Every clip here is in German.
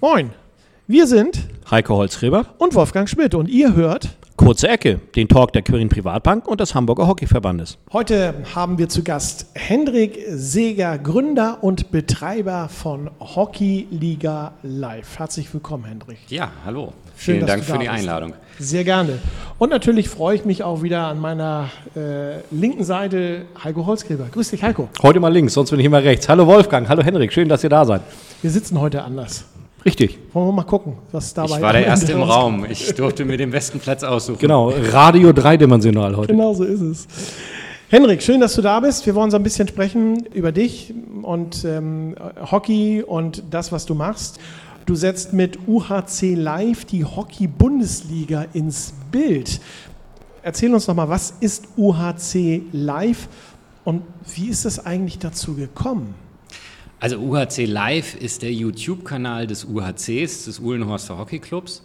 Moin, wir sind Heiko Holzgräber. und Wolfgang Schmidt und ihr hört, Kurze Ecke, den Talk der Quirin Privatbank und des Hamburger Hockeyverbandes. heute haben wir zu Gast Hendrik Seeger, Gründer und Betreiber von Hockey Liga Live. Herzlich willkommen, Hendrik. Ja, hallo. Schön, Vielen dass Dank du da für die bist. Einladung. Sehr gerne. Und natürlich freue ich mich auch wieder an meiner äh, linken Seite Heiko Holzgräber. Grüß dich, Heiko. Heute mal links, sonst bin ich immer rechts. Hallo Wolfgang, hallo Henrik, schön, dass ihr da seid. Wir sitzen heute anders. Richtig, Wollen wir mal gucken, was dabei Ich war der Erste im. Raum. Ich durfte mir den besten Platz aussuchen. genau. Radio dreidimensional heute. Genau so ist es. Henrik, schön, dass du da bist. Wir wollen so ein bisschen sprechen über dich und ähm, Hockey und das, was du machst. Du setzt mit UHC Live die Hockey-Bundesliga ins Bild. Erzähl uns doch mal, was ist UHC Live und wie ist es eigentlich dazu gekommen? Also UHC Live ist der YouTube-Kanal des UHCs, des Uhlenhorster Hockeyclubs.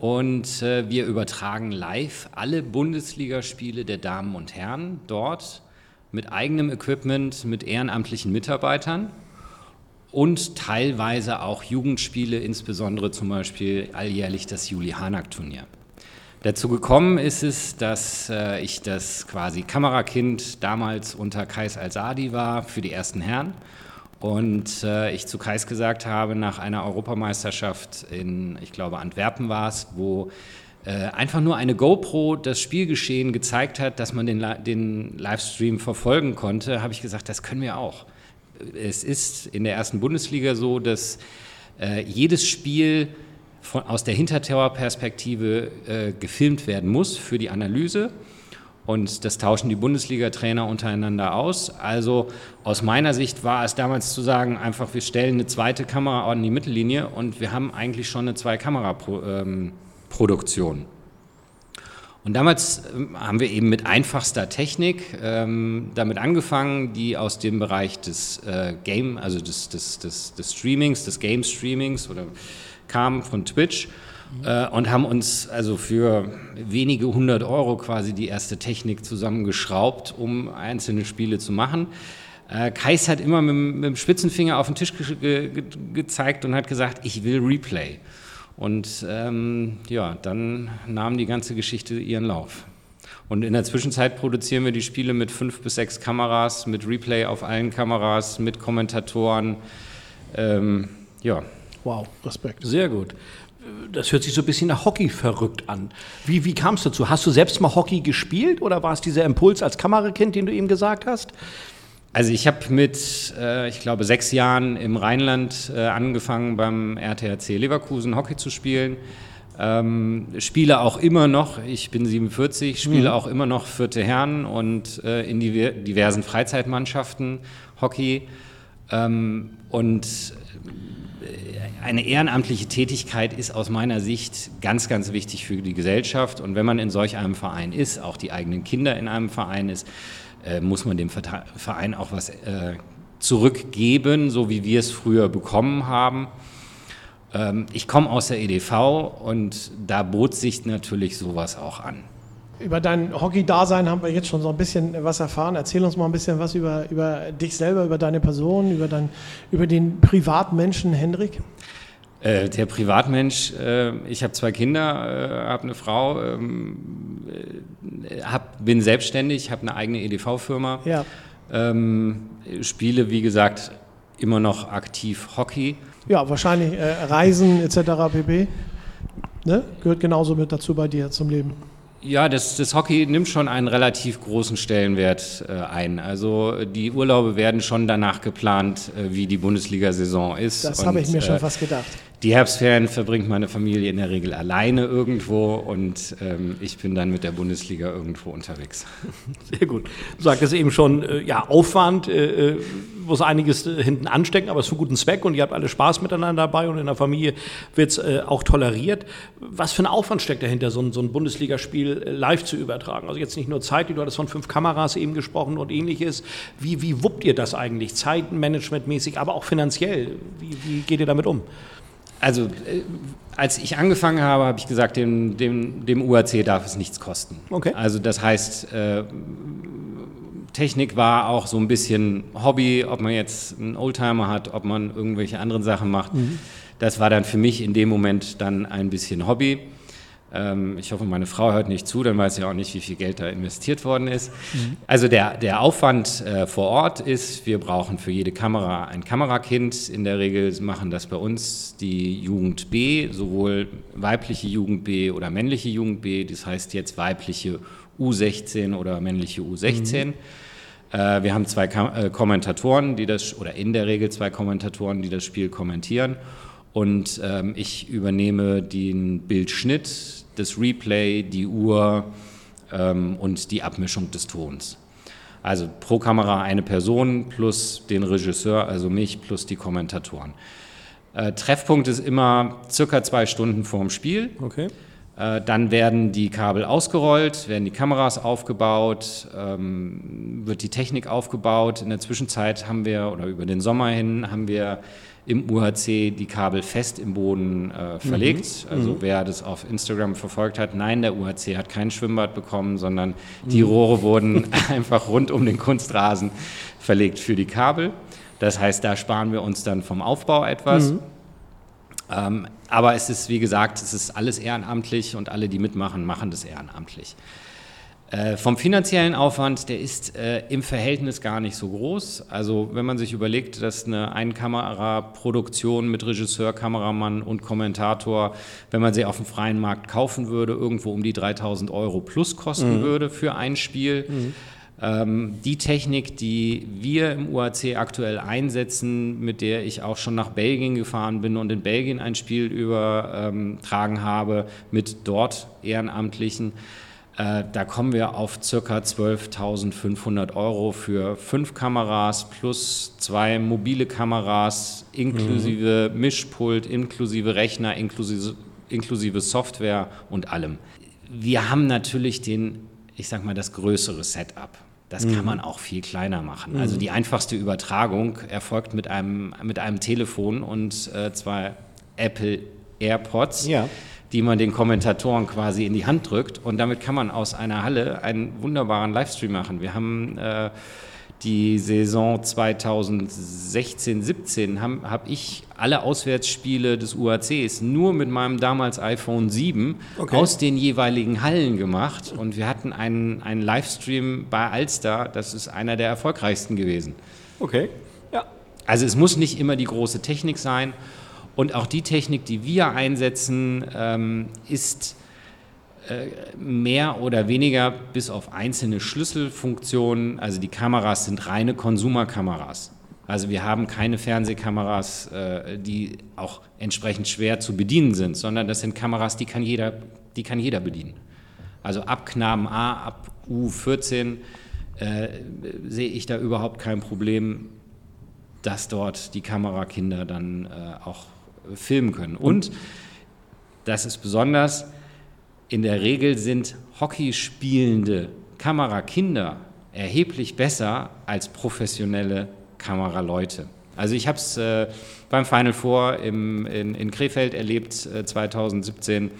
Und äh, wir übertragen live alle Bundesligaspiele der Damen und Herren dort mit eigenem Equipment, mit ehrenamtlichen Mitarbeitern und teilweise auch Jugendspiele, insbesondere zum Beispiel alljährlich das Juli-Hanak-Turnier. Dazu gekommen ist es, dass äh, ich das quasi Kamerakind damals unter Kais Al-Sadi war für die ersten Herren und äh, ich zu Kais gesagt habe, nach einer Europameisterschaft in, ich glaube, Antwerpen war es, wo äh, einfach nur eine GoPro das Spielgeschehen gezeigt hat, dass man den, den Livestream verfolgen konnte, habe ich gesagt, das können wir auch. Es ist in der ersten Bundesliga so, dass äh, jedes Spiel von, aus der Hintertower-Perspektive äh, gefilmt werden muss für die Analyse. Und das tauschen die Bundesliga-Trainer untereinander aus. Also aus meiner Sicht war es damals zu sagen, einfach wir stellen eine zweite Kamera an die Mittellinie und wir haben eigentlich schon eine Zwei-Kamera-Produktion. Und damals ähm, haben wir eben mit einfachster Technik ähm, damit angefangen, die aus dem Bereich des äh, Game, also des, des, des, des Streamings, des Game-Streamings oder kam von Twitch äh, und haben uns also für wenige hundert Euro quasi die erste Technik zusammengeschraubt, um einzelne Spiele zu machen. Äh, Kais hat immer mit, dem- mit dem Spitzenfinger auf den Tisch ge ge gezeigt und hat gesagt, ich will Replay. Und ähm, ja, dann nahm die ganze Geschichte ihren Lauf. Und in der Zwischenzeit produzieren wir die Spiele mit fünf bis sechs Kameras, mit Replay auf allen Kameras, mit Kommentatoren. Ähm, ja, Wow, Respekt. Sehr gut. Das hört sich so ein bisschen nach Hockey verrückt an. Wie, wie kam es dazu? Hast du selbst mal Hockey gespielt oder war es dieser Impuls als Kamerakind, den du eben gesagt hast? Also ich habe mit, äh, ich glaube, sechs Jahren im Rheinland äh, angefangen beim RTHC Leverkusen Hockey zu spielen. Ähm, spiele auch immer noch, ich bin 47, spiele auch immer noch vierte Herren und äh, in diver diversen Freizeitmannschaften Hockey. Ähm, und eine ehrenamtliche Tätigkeit ist aus meiner Sicht ganz, ganz wichtig für die Gesellschaft. Und wenn man in solch einem Verein ist, auch die eigenen Kinder in einem Verein ist, äh, muss man dem Verein auch was äh, zurückgeben, so wie wir es früher bekommen haben. Ähm, ich komme aus der EDV und da bot sich natürlich sowas auch an. Über dein Hockey-Dasein haben wir jetzt schon so ein bisschen was erfahren. Erzähl uns mal ein bisschen was über, über dich selber, über deine Person, über, dein, über den Privatmenschen Hendrik. Äh, der Privatmensch, äh, ich habe zwei Kinder, äh, habe eine Frau, ähm, äh, hab, bin selbstständig, habe eine eigene EDV-Firma, Ja. ähm, spiele, wie gesagt, immer noch aktiv Hockey. Ja, wahrscheinlich äh, Reisen etc. pp. Ne? Gehört genauso mit dazu bei dir zum Leben. Ja, das, das Hockey nimmt schon einen relativ großen Stellenwert äh, ein. Also die Urlaube werden schon danach geplant, äh, wie die Bundesliga-Saison ist. Das habe ich mir schon äh, fast gedacht. Die Herbstferien verbringt meine Familie in der Regel alleine irgendwo und ähm, ich bin dann mit der Bundesliga irgendwo unterwegs. Sehr gut. Du sagtest eben schon, äh, ja, Aufwand, äh, äh, muss einiges hinten anstecken, aber es ist für guten Zweck und ihr habt alle Spaß miteinander dabei und in der Familie wird es äh, auch toleriert. Was für ein Aufwand steckt dahinter, so ein, so ein Bundesligaspiel äh, live zu übertragen? Also jetzt nicht nur Zeit, du hattest von fünf Kameras eben gesprochen und ähnliches. Wie, wie wuppt ihr das eigentlich, zeitmanagementmäßig, aber auch finanziell? Wie, wie geht ihr damit um? Also äh, als ich angefangen habe, habe ich gesagt, dem, dem, dem UAC darf es nichts kosten. Okay. Also das heißt, äh, Technik war auch so ein bisschen Hobby, ob man jetzt einen Oldtimer hat, ob man irgendwelche anderen Sachen macht. Das war dann für mich in dem Moment dann ein bisschen Hobby. Ähm, ich hoffe, meine Frau hört nicht zu, dann weiß sie auch nicht, wie viel Geld da investiert worden ist. Mhm. Also der, der Aufwand äh, vor Ort ist, wir brauchen für jede Kamera ein Kamerakind. In der Regel machen das bei uns die Jugend B, sowohl weibliche Jugend B oder männliche Jugend B. Das heißt jetzt weibliche U16 oder männliche U16. Mhm. Äh, wir haben zwei Kam äh, Kommentatoren, die das, oder in der Regel zwei Kommentatoren, die das Spiel kommentieren. Und ähm, ich übernehme den Bildschnitt, das Replay, die Uhr ähm, und die Abmischung des Tons. Also pro Kamera eine Person plus den Regisseur, also mich plus die Kommentatoren. Äh, Treffpunkt ist immer circa zwei Stunden vorm Spiel. Okay. Äh, dann werden die Kabel ausgerollt, werden die Kameras aufgebaut, ähm, wird die Technik aufgebaut. In der Zwischenzeit haben wir, oder über den Sommer hin, haben wir im UHC die Kabel fest im Boden äh, verlegt. Mhm. Also mhm. wer das auf Instagram verfolgt hat, nein, der UHC hat kein Schwimmbad bekommen, sondern die mhm. Rohre wurden einfach rund um den Kunstrasen verlegt für die Kabel. Das heißt, da sparen wir uns dann vom Aufbau etwas. Mhm. Ähm, aber es ist, wie gesagt, es ist alles ehrenamtlich und alle, die mitmachen, machen das ehrenamtlich. Äh, vom finanziellen Aufwand, der ist äh, im Verhältnis gar nicht so groß. Also wenn man sich überlegt, dass eine Einkameraproduktion mit Regisseur, Kameramann und Kommentator, wenn man sie auf dem freien Markt kaufen würde, irgendwo um die 3000 Euro plus kosten mhm. würde für ein Spiel. Mhm. Ähm, die Technik, die wir im UAC aktuell einsetzen, mit der ich auch schon nach Belgien gefahren bin und in Belgien ein Spiel übertragen habe, mit dort Ehrenamtlichen, äh, da kommen wir auf ca. 12.500 Euro für fünf Kameras plus zwei mobile Kameras inklusive mhm. Mischpult, inklusive Rechner, inklusive, inklusive Software und allem. Wir haben natürlich den, ich sag mal, das größere Setup. Das mhm. kann man auch viel kleiner machen. Also mhm. die einfachste Übertragung erfolgt mit einem, mit einem Telefon und äh, zwei Apple AirPods. Ja die man den Kommentatoren quasi in die Hand drückt. Und damit kann man aus einer Halle einen wunderbaren Livestream machen. Wir haben äh, die Saison 2016-17 habe hab ich alle Auswärtsspiele des UACs nur mit meinem damals iPhone 7 okay. aus den jeweiligen Hallen gemacht und wir hatten einen, einen Livestream bei Alster, das ist einer der erfolgreichsten gewesen. Okay, ja. Also es muss nicht immer die große Technik sein und auch die Technik, die wir einsetzen, ähm, ist mehr oder weniger bis auf einzelne Schlüsselfunktionen, also die Kameras sind reine Konsumerkameras. Also wir haben keine Fernsehkameras, äh, die auch entsprechend schwer zu bedienen sind, sondern das sind Kameras, die kann jeder, die kann jeder bedienen. Also ab Knaben A, ab U14 äh, sehe ich da überhaupt kein Problem, dass dort die Kamerakinder dann äh, auch filmen können. Und das ist besonders, in der Regel sind Hockey spielende Kamerakinder erheblich besser als professionelle Kameraleute. Also ich habe es äh, beim Final Four im, in, in Krefeld erlebt äh, 2017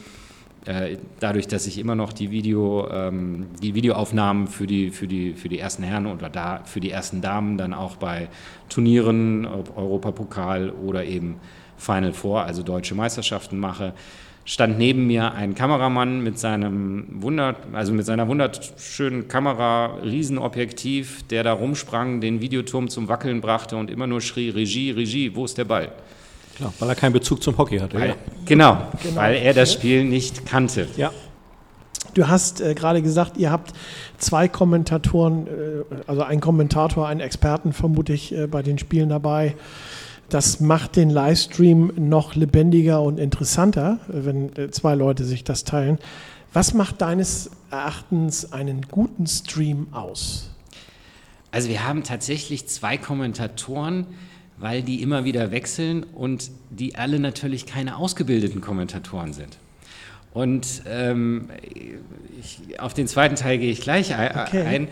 äh, dadurch, dass ich immer noch die, Video, ähm, die Videoaufnahmen für die, für, die, für die ersten Herren oder da, für die ersten Damen dann auch bei Turnieren, Europapokal oder eben Final Four, also deutsche Meisterschaften mache, stand neben mir ein Kameramann mit seinem Wunder, also mit seiner wunderschönen Kamera, Riesenobjektiv, der da rumsprang, den Videoturm zum Wackeln brachte und immer nur schrie, Regie, Regie, wo ist der Ball? Klar, weil er keinen Bezug zum Hockey hatte. Weil, ja. genau, genau, weil er das Spiel nicht kannte. Ja. Du hast äh, gerade gesagt, ihr habt zwei Kommentatoren, äh, also einen Kommentator, einen Experten vermute ich äh, bei den Spielen dabei. Das macht den Livestream noch lebendiger und interessanter, wenn äh, zwei Leute sich das teilen. Was macht deines Erachtens einen guten Stream aus? Also wir haben tatsächlich zwei Kommentatoren, weil die immer wieder wechseln und die alle natürlich keine ausgebildeten Kommentatoren sind. Und ähm, ich, auf den zweiten Teil gehe ich gleich okay.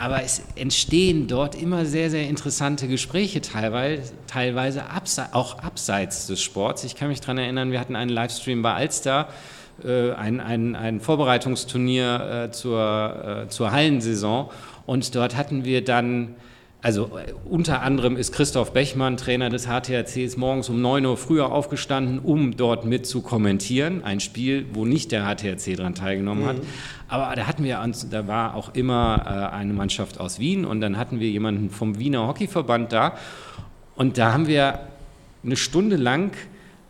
Aber es entstehen dort immer sehr, sehr interessante Gespräche, teilweise, teilweise abse auch abseits des Sports. Ich kann mich daran erinnern, wir hatten einen Livestream bei Alster, äh, ein, ein, ein Vorbereitungsturnier äh, zur, äh, zur Hallensaison. Und dort hatten wir dann also äh, unter anderem ist Christoph Bechmann, Trainer des HTRCs, morgens um 9 Uhr früher aufgestanden, um dort mit zu kommentieren. Ein Spiel, wo nicht der HTRC daran teilgenommen mhm. hat. Aber da hatten wir, da war auch immer äh, eine Mannschaft aus Wien und dann hatten wir jemanden vom Wiener Hockeyverband da. Und da haben wir eine Stunde lang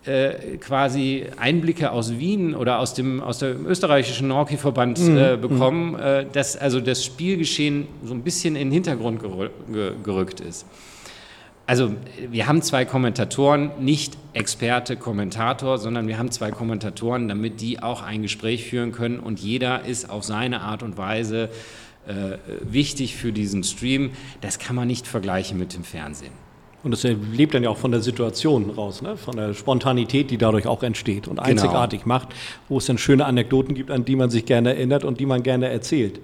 äh, quasi Einblicke aus Wien oder aus dem, aus dem österreichischen Hockeyverband mhm. äh, bekommen, mhm. äh, dass also das Spielgeschehen so ein bisschen in den Hintergrund gerückt ist. Also wir haben zwei Kommentatoren, nicht Experte, Kommentator, sondern wir haben zwei Kommentatoren, damit die auch ein Gespräch führen können und jeder ist auf seine Art und Weise äh, wichtig für diesen Stream. Das kann man nicht vergleichen mit dem Fernsehen. Und das lebt dann ja auch von der Situation raus, ne? von der Spontanität, die dadurch auch entsteht und genau. einzigartig genau. macht, wo es dann schöne Anekdoten gibt, an die man sich gerne erinnert und die man gerne erzählt.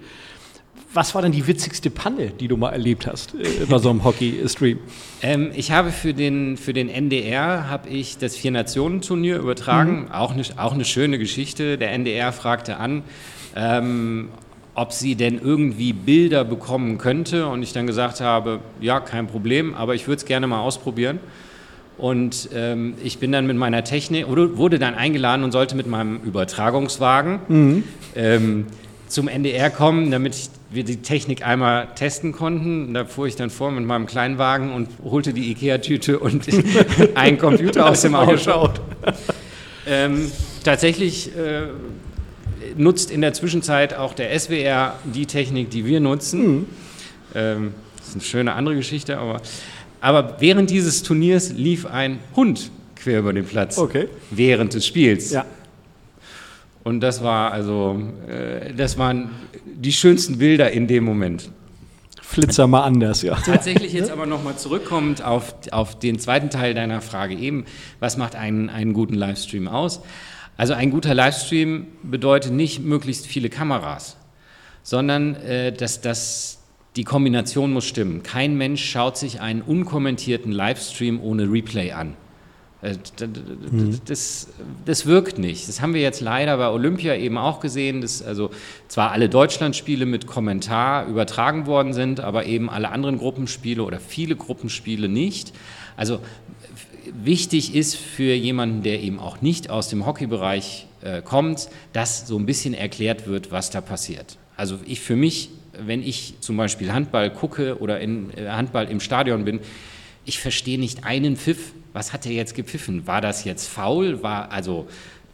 Was war denn die witzigste Panne, die du mal erlebt hast äh, bei so einem Hockey-Stream? Ähm, ich habe für den, für den NDR habe ich das Vier-Nationen-Turnier übertragen. Mhm. Auch, eine, auch eine schöne Geschichte. Der NDR fragte an, ähm, ob sie denn irgendwie Bilder bekommen könnte. Und ich dann gesagt habe, ja, kein Problem, aber ich würde es gerne mal ausprobieren. Und ähm, ich bin dann mit meiner Technik, wurde dann eingeladen und sollte mit meinem Übertragungswagen mhm. ähm, zum NDR kommen, damit wir die Technik einmal testen konnten. Da fuhr ich dann vor mit meinem Kleinwagen und holte die Ikea-Tüte und einen Computer aus dem Auto. ähm, tatsächlich äh, nutzt in der Zwischenzeit auch der SWR die Technik, die wir nutzen. Mhm. Ähm, das ist eine schöne andere Geschichte, aber, aber während dieses Turniers lief ein Hund quer über den Platz. Okay. Während des Spiels. Ja. Und das war also, äh, das waren die schönsten Bilder in dem Moment. Flitzer mal anders, ja. Tatsächlich jetzt aber nochmal zurückkommend auf, auf den zweiten Teil deiner Frage eben, was macht einen, einen guten Livestream aus? Also ein guter Livestream bedeutet nicht möglichst viele Kameras, sondern äh, dass das, die Kombination muss stimmen. Kein Mensch schaut sich einen unkommentierten Livestream ohne Replay an. Äh, mhm. Das, das, wirkt nicht. Das haben wir jetzt leider bei Olympia eben auch gesehen, dass also zwar alle Deutschlandspiele mit Kommentar übertragen worden sind, aber eben alle anderen Gruppenspiele oder viele Gruppenspiele nicht. Also wichtig ist für jemanden, der eben auch nicht aus dem Hockeybereich äh, kommt, dass so ein bisschen erklärt wird, was da passiert. Also ich für mich, wenn ich zum Beispiel Handball gucke oder in äh, Handball im Stadion bin, ich verstehe nicht einen Pfiff. Was hat er jetzt gepfiffen? War das jetzt faul? War also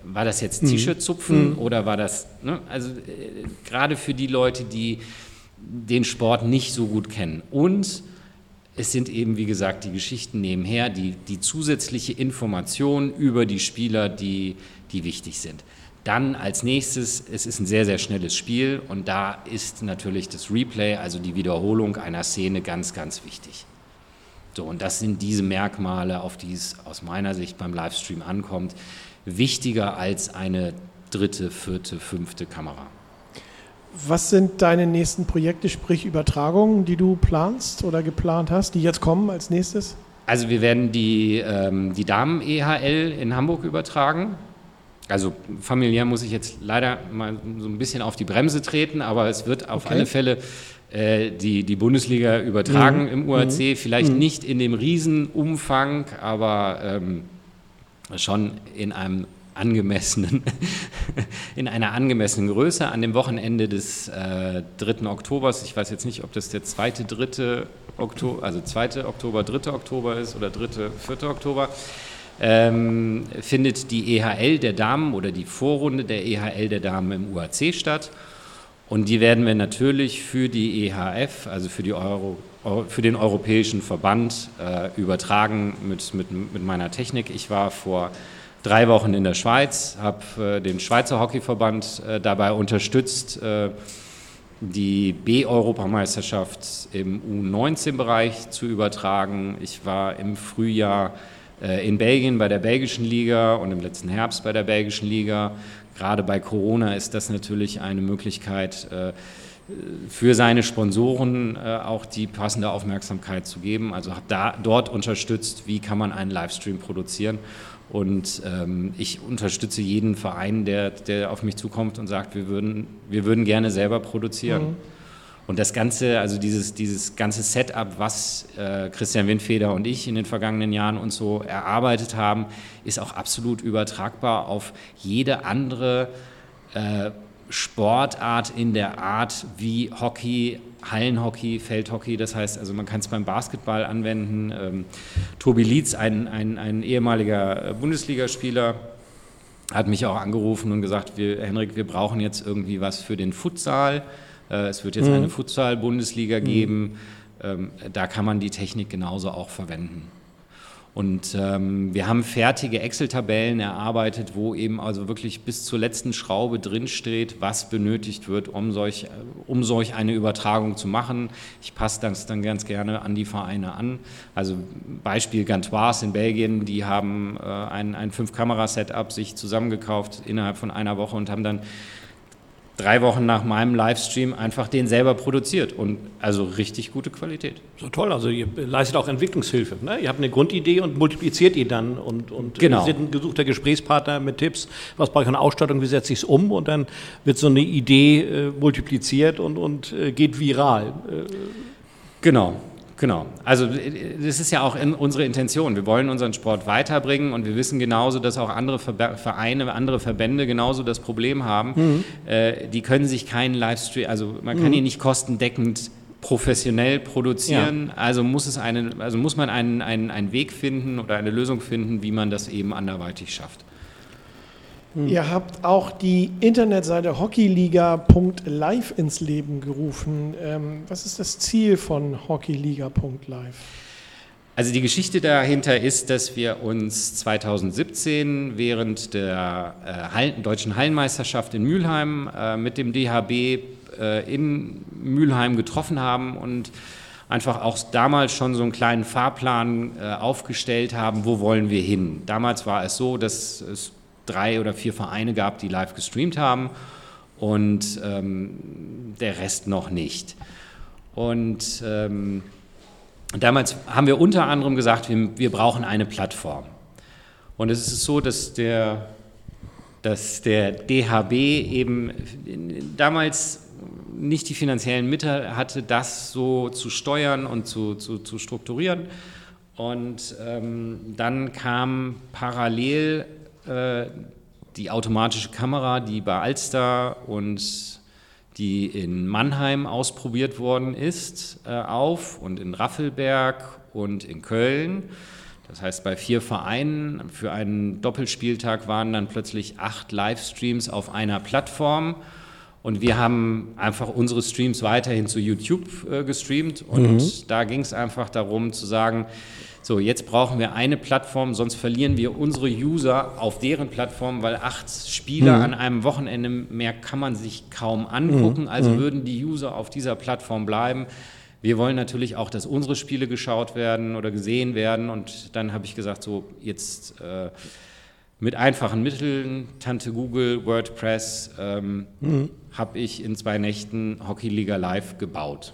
war das jetzt mhm. T-Shirt-Zupfen mhm. oder war das, ne? also äh, gerade für die Leute, die den Sport nicht so gut kennen. Und es sind eben, wie gesagt, die Geschichten nebenher, die, die zusätzliche Information über die Spieler, die, die wichtig sind. Dann als nächstes, es ist ein sehr, sehr schnelles Spiel und da ist natürlich das Replay, also die Wiederholung einer Szene ganz, ganz wichtig. So, und das sind diese Merkmale, auf die es aus meiner Sicht beim Livestream ankommt, wichtiger als eine dritte, vierte, fünfte Kamera. Was sind deine nächsten Projekte, sprich Übertragungen, die du planst oder geplant hast, die jetzt kommen als nächstes? Also wir werden die, ähm, die Damen-EHL in Hamburg übertragen. Also familiär muss ich jetzt leider mal so ein bisschen auf die Bremse treten, aber es wird auf okay. alle Fälle äh, die, die Bundesliga übertragen mhm. im UAC. Mhm. Vielleicht mhm. nicht in dem Riesenumfang, aber ähm, schon in einem angemessenen, in einer angemessenen Größe an dem Wochenende des äh, 3. Oktobers. Ich weiß jetzt nicht, ob das der zweite, dritte Oktober, also 2. Oktober, 3. Oktober ist oder 3., 4. Oktober. Ähm, findet die EHL der Damen oder die Vorrunde der EHL der Damen im UAC statt. Und die werden wir natürlich für die EHF, also für, die Euro, für den Europäischen Verband, äh, übertragen mit, mit, mit meiner Technik. Ich war vor drei Wochen in der Schweiz, habe äh, den Schweizer Hockeyverband äh, dabei unterstützt, äh, die B-Europameisterschaft im U19-Bereich zu übertragen. Ich war im Frühjahr in Belgien bei der belgischen Liga und im letzten Herbst bei der belgischen Liga. Gerade bei Corona ist das natürlich eine Möglichkeit, für seine Sponsoren auch die passende Aufmerksamkeit zu geben. Also habe da dort unterstützt, wie kann man einen Livestream produzieren. Und ähm, ich unterstütze jeden Verein, der, der auf mich zukommt und sagt, wir würden, wir würden gerne selber produzieren. Mhm. Und das Ganze, also dieses, dieses ganze Setup, was äh, Christian Windfeder und ich in den vergangenen Jahren uns so erarbeitet haben, ist auch absolut übertragbar auf jede andere äh, Sportart in der Art wie Hockey, Hallenhockey, Feldhockey. Das heißt, also man kann es beim Basketball anwenden. Ähm, Tobi Lietz, ein, ein, ein ehemaliger äh, Bundesligaspieler, hat mich auch angerufen und gesagt, wir, Henrik, wir brauchen jetzt irgendwie was für den Futsal. Äh, es wird jetzt mhm. eine Futsal-Bundesliga mhm. geben. Mhm. Da kann man die Technik genauso auch verwenden. Und ähm, wir haben fertige Excel-Tabellen erarbeitet, wo eben also wirklich bis zur letzten Schraube drinsteht, was benötigt wird, um solch, um solch eine Übertragung zu machen. Ich passe das dann ganz gerne an die Vereine an. Also Beispiel Gantoise in Belgien, die haben äh, ein, ein Fünf-Kamera-Setup sich zusammengekauft innerhalb von einer Woche und haben dann drei Wochen nach meinem Livestream einfach den selber produziert und also richtig gute Qualität. So toll, also ihr leistet auch Entwicklungshilfe. Ne? Ihr habt eine Grundidee und multipliziert die dann und, und genau. seid ein gesuchter Gesprächspartner mit Tipps, was brauche ich an Ausstattung, wie setze ich es um und dann wird so eine Idee äh, multipliziert und, und äh, geht viral. Äh, genau. Genau. Also das ist ja auch in unsere Intention. Wir wollen unseren Sport weiterbringen und wir wissen genauso, dass auch andere Vereine, andere Verbände genauso das Problem haben. Mhm. Äh, die können sich keinen Livestream, also man kann mhm. hier nicht kostendeckend professionell produzieren. Ja. Also muss es einen, also muss man einen, einen, einen Weg finden oder eine Lösung finden, wie man das eben anderweitig schafft. Hm. Ihr habt auch die Internetseite hockeyliga.live ins Leben gerufen. Ähm, was ist das Ziel von hockeyliga.live? Also die Geschichte dahinter ist, dass wir uns 2017 während der äh, Hallen, deutschen Hallenmeisterschaft in Mülheim äh, mit dem DHB äh, in Mülheim getroffen haben und einfach auch damals schon so einen kleinen Fahrplan äh, aufgestellt haben, wo wollen wir hin. Damals war es so, dass es drei oder vier Vereine gab, die live gestreamt haben und ähm, der Rest noch nicht. Und ähm, damals haben wir unter anderem gesagt, wir, wir brauchen eine Plattform. Und es ist so, dass der, dass der DHB eben damals nicht die finanziellen Mittel hatte, das so zu steuern und zu, zu, zu strukturieren. Und ähm, dann kam parallel äh, die automatische Kamera, die bei Alster und die in Mannheim ausprobiert worden ist, äh, auf und in Raffelberg und in Köln. Das heißt, bei vier Vereinen für einen Doppelspieltag waren dann plötzlich acht Livestreams auf einer Plattform. Und wir haben einfach unsere Streams weiterhin zu YouTube äh, gestreamt. Und mhm. da ging es einfach darum zu sagen, so, jetzt brauchen wir eine Plattform, sonst verlieren wir unsere User auf deren Plattform, weil acht Spieler mhm. an einem Wochenende mehr kann man sich kaum angucken. Mhm. Also mhm. würden die User auf dieser Plattform bleiben. Wir wollen natürlich auch, dass unsere Spiele geschaut werden oder gesehen werden. Und dann habe ich gesagt, so jetzt äh, mit einfachen Mitteln, Tante Google, WordPress, ähm, mhm. habe ich in zwei Nächten Hockey Liga Live gebaut.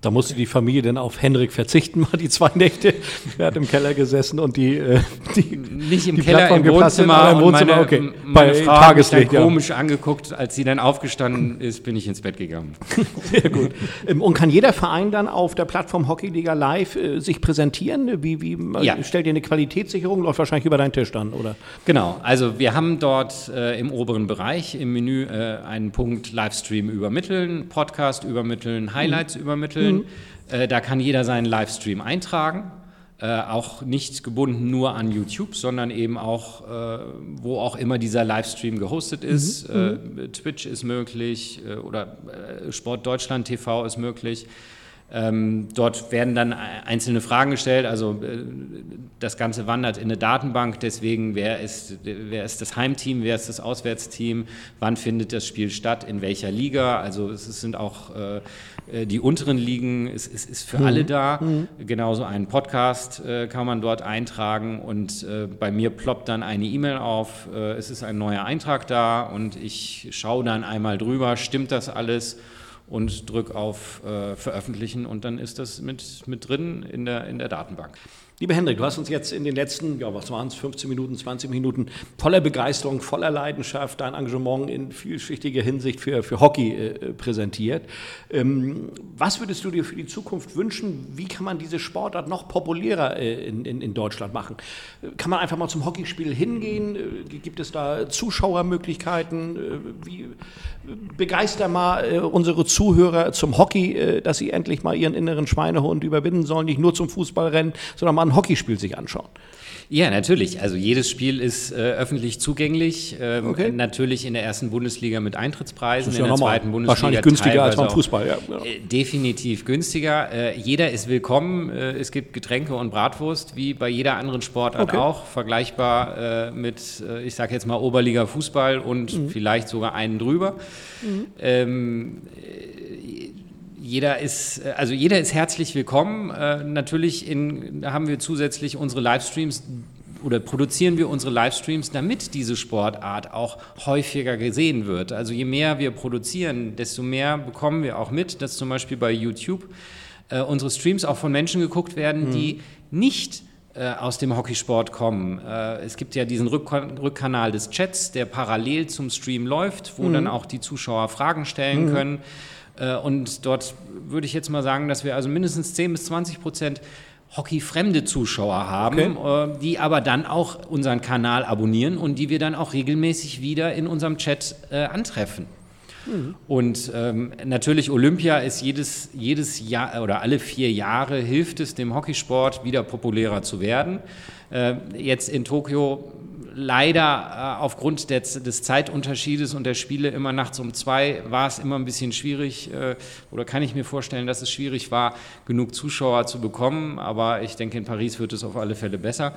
Da musste die Familie dann auf Henrik verzichten, mal die zwei Nächte. Er hat im Keller gesessen und die, äh, die nicht im die Keller, Plattform im Wohnzimmer, im Wohnzimmer, meine, okay. Meine Bei Frau Tageslicht, mich komisch ja. angeguckt, als sie dann aufgestanden ist, bin ich ins Bett gegangen. Sehr gut. Ähm, und kann jeder Verein dann auf der Plattform Hockeyliga Live äh, sich präsentieren? Wie, wie ja. stellt ihr eine Qualitätssicherung? Läuft wahrscheinlich über deinen Tisch dann, oder? Genau. Also wir haben dort äh, im oberen Bereich im Menü äh, einen Punkt Livestream übermitteln, Podcast übermitteln, Highlights mhm. übermitteln. Mhm. Äh, da kann jeder seinen Livestream eintragen. Äh, auch nicht gebunden nur an YouTube, sondern eben auch, äh, wo auch immer dieser Livestream gehostet ist. Mhm. Äh, Twitch ist möglich äh, oder äh, Sport Deutschland TV ist möglich. Ähm, dort werden dann einzelne Fragen gestellt, also äh, das Ganze wandert in eine Datenbank, deswegen wer ist, wer ist das Heimteam, wer ist das Auswärtsteam, wann findet das Spiel statt, in welcher Liga, also es sind auch äh, äh die unteren Ligen, es, es ist für mhm. alle da, mhm. genauso einen Podcast äh, kann man dort eintragen. Und äh, bei mir ploppt dann eine E-Mail auf, äh, es ist ein neuer Eintrag da. Und ich schaue dann einmal drüber, stimmt das alles? Und drücke auf äh, Veröffentlichen und dann ist das mit, mit drin in der, in der Datenbank. Lieber Hendrik, du hast uns jetzt in den letzten, ja, was waren es, 15 Minuten, 20 Minuten voller Begeisterung, voller Leidenschaft dein Engagement in vielschichtiger Hinsicht für, für Hockey äh, präsentiert. Ähm, was würdest du dir für die Zukunft wünschen? Wie kann man diese Sportart noch populärer äh, in, in, in, Deutschland machen? Kann man einfach mal zum Hockeyspiel hingehen? Äh, gibt es da Zuschauermöglichkeiten? Äh, wie, begeister mal äh, unsere Zuhörer zum Hockey, äh, dass sie endlich mal ihren inneren Schweinehund überwinden sollen, nicht nur zum Fußballrennen, sondern mal ein Hockeyspiel sich anschauen. Ja, natürlich. Also jedes Spiel ist äh, öffentlich zugänglich. Ähm, okay. Natürlich in der ersten Bundesliga mit Eintrittspreisen, in der zweiten Bundesliga wahrscheinlich günstiger als beim Fußball. Ja. Genau. definitiv günstiger. Äh, jeder ist willkommen. Äh, es gibt Getränke und Bratwurst, wie bei jeder anderen Sportart okay. auch, vergleichbar äh, mit, äh, ich sage jetzt mal Oberliga Fußball und mhm. vielleicht sogar einen drüber. Mhm. Ähm, jeder ist, äh, also jeder ist herzlich willkommen. Äh, natürlich in, haben wir zusätzlich unsere Livestreams oder produzieren wir unsere Livestreams, damit diese Sportart auch häufiger gesehen wird. Also je mehr wir produzieren, desto mehr bekommen wir auch mit, dass zum Beispiel bei YouTube äh, unsere Streams auch von Menschen geguckt werden, mhm. die nicht äh, aus dem Hockeysport kommen. Äh, es gibt ja diesen Rück Rückkanal des Chats, der parallel zum Stream läuft, wo mhm. dann auch die Zuschauer Fragen stellen mhm. können. Äh, und dort würde ich jetzt mal sagen, dass wir also mindestens 10 bis 20 Prozent hockeyfremde Zuschauer haben, okay. Äh, die aber dann auch unseren Kanal abonnieren und die wir dann auch regelmäßig wieder in unserem Chat äh, antreffen. Mhm. Und ähm, natürlich Olympia ist jedes, jedes Jahr oder alle vier Jahre hilft es dem Hockeysport wieder populärer zu werden. Äh, jetzt in Tokio leider äh, aufgrund des, des, Zeitunterschiedes und der Spiele immer nachts um zwei war es immer ein bisschen schwierig äh, oder kann ich mir vorstellen, dass es schwierig war, genug Zuschauer zu bekommen. Aber ich denke, in Paris wird es auf alle Fälle besser.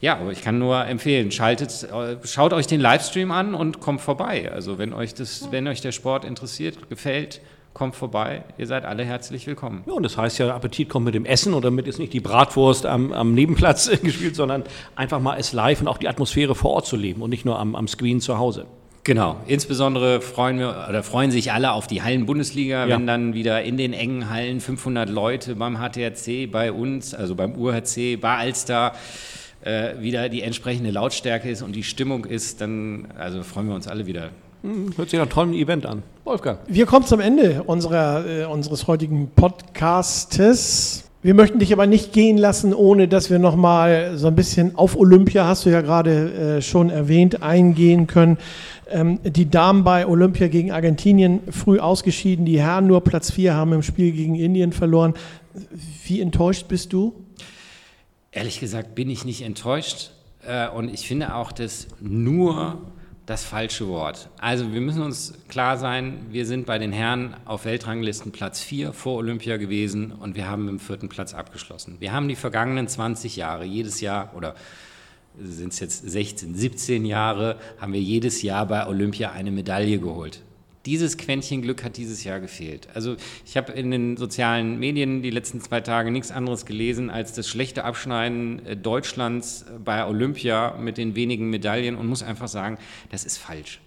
Ja, aber ich kann nur empfehlen, schaltet, äh, schaut euch den Livestream an und kommt vorbei. Also wenn euch, das, wenn euch der Sport interessiert, gefällt, kommt vorbei, ihr seid alle herzlich willkommen. Ja, und das heißt ja, Appetit kommt mit dem Essen und damit ist nicht die Bratwurst am, am Nebenplatz gespielt, sondern einfach mal es live und auch die Atmosphäre vor Ort zu leben und nicht nur am, am Screen zu Hause. Genau, insbesondere freuen wir oder freuen sich alle auf die Hallen-Bundesliga, ja. wenn dann wieder in den engen Hallen 500 Leute beim HTRC, bei uns, also beim UHC, bei Alster äh, wieder die entsprechende Lautstärke ist und die Stimmung ist, dann also freuen wir uns alle wieder hört sich nach einem tollen Event an. Wolfgang. Wir kommen zum Ende unserer, äh, unseres heutigen Podcastes. Wir möchten dich aber nicht gehen lassen, ohne dass wir nochmal so ein bisschen auf Olympia, hast du ja gerade äh, schon erwähnt, eingehen können. Ähm, die Damen bei Olympia gegen Argentinien früh ausgeschieden, die Herren nur Platz 4 haben im Spiel gegen Indien verloren. Wie enttäuscht bist du? Ehrlich gesagt bin ich nicht enttäuscht. Äh, und ich finde auch, dass nur das falsche Wort. Also wir müssen uns klar sein, wir sind bei den Herren auf Weltranglisten Platz 4 vor Olympia gewesen und wir haben im vierten Platz abgeschlossen. Wir haben die vergangenen 20 Jahre jedes Jahr oder sind es jetzt 16, 17 Jahre, haben wir jedes Jahr bei Olympia eine Medaille geholt. Dieses Quäntchen Glück hat dieses Jahr gefehlt. Also ich habe in den sozialen Medien die letzten zwei Tage nichts anderes gelesen als das schlechte Abschneiden äh, Deutschlands äh, bei Olympia mit den wenigen Medaillen und muss einfach sagen, das ist falsch.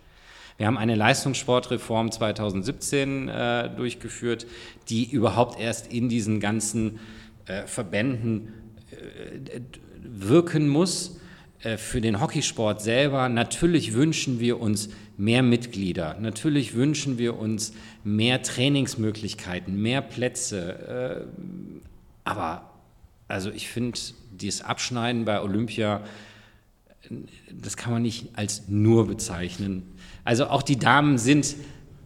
Wir haben eine Leistungssportreform 2017 äh, durchgeführt, die überhaupt erst in diesen ganzen äh, Verbänden äh, wirken muss. Äh, für den Hockeysport selber, natürlich wünschen wir uns mehr Mitglieder. Natürlich wünschen wir uns mehr Trainingsmöglichkeiten, mehr Plätze. Äh, aber also ich finde, dieses Abschneiden bei Olympia, das kann man nicht als nur bezeichnen. Also auch die Damen sind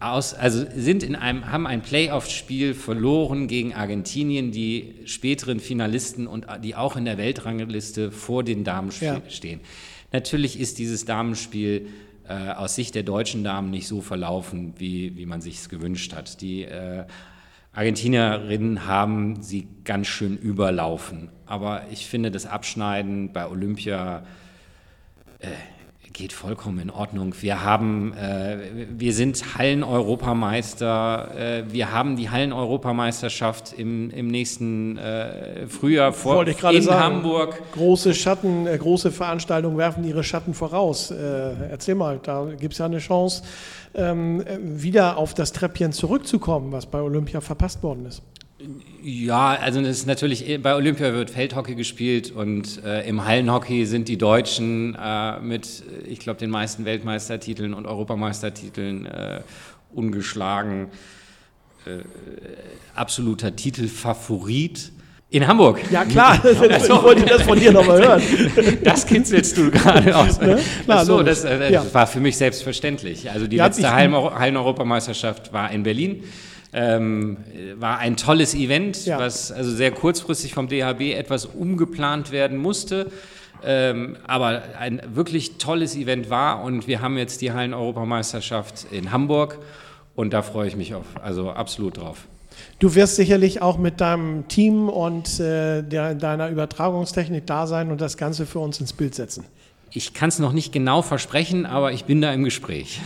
aus, also sind in einem, haben ein Playoff-Spiel verloren gegen Argentinien, die späteren Finalisten und die auch in der Weltrangliste vor den Damen ja. stehen. Natürlich ist dieses Damenspiel äh, aus Sicht der deutschen Damen nicht so verlaufen, wie, wie man sich es gewünscht hat. Die äh, Argentinierinnen haben sie ganz schön überlaufen. Aber ich finde, das Abschneiden bei Olympia äh, geht vollkommen in Ordnung. Wir haben, äh, wir sind Hallen-Europameister. Äh, wir haben die Hallen-Europameisterschaft im, im nächsten äh, Frühjahr vor in sagen, Hamburg. Große Schatten, äh, große Veranstaltungen werfen ihre Schatten voraus. Äh, erzähl mal, da gibt es ja eine Chance, ähm, wieder auf das Treppchen zurückzukommen, was bei Olympia verpasst worden ist. Ja, also das ist natürlich, bei Olympia wird Feldhockey gespielt und äh, im Hallenhockey sind die Deutschen äh, mit, ich glaube, den meisten Weltmeistertiteln und Europameistertiteln äh, ungeschlagen. Äh, absoluter Titelfavorit. In Hamburg. Ja, klar, ich wollte das von dir nochmal hören. Das kitzelst du gerade aus. Ne? Klar, so, das, äh, das ja. war für mich selbstverständlich. Also die ja, letzte Hallen-Europameisterschaft war in Berlin. Ähm, war ein tolles Event, ja. was also sehr kurzfristig vom DHB etwas umgeplant werden musste. Ähm, aber ein wirklich tolles Event war und wir haben jetzt die Hallen-Europameisterschaft in Hamburg und da freue ich mich auf, also absolut drauf. Du wirst sicherlich auch mit deinem Team und äh, der, deiner Übertragungstechnik da sein und das Ganze für uns ins Bild setzen. Ich kann es noch nicht genau versprechen, aber ich bin da im Gespräch.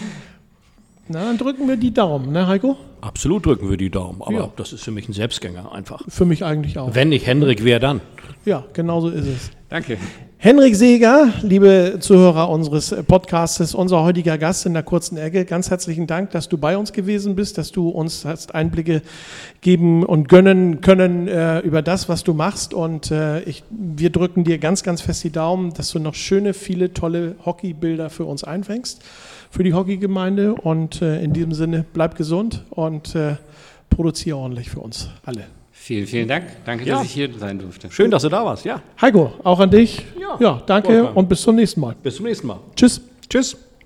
Na, dann drücken wir die Daumen, ne, Heiko? Absolut drücken wir die Daumen, aber ja. das ist für mich ein Selbstgänger einfach. Für mich eigentlich auch. Wenn nicht Henrik, wer dann? Ja, genau so ist es. Danke. Henrik Seeger, liebe Zuhörer unseres Podcasts, unser heutiger Gast in der kurzen Ecke. Ganz herzlichen Dank, dass du bei uns gewesen bist, dass du uns hast Einblicke geben und gönnen können äh, über das, was du machst. Und äh, ich, wir drücken dir ganz, ganz fest die Daumen, dass du noch schöne, viele tolle Hockeybilder für uns einfängst, für die Hockeygemeinde. Und äh, in diesem Sinne, bleib gesund und äh, produziere ordentlich für uns alle. Vielen, vielen Dank. Danke, ja. dass ich hier sein durfte. Schön, dass du da warst, ja. Heiko, auch an dich. Ja, ja danke Wolfgang. und bis zum nächsten Mal. Bis zum nächsten Mal. Tschüss. Tschüss.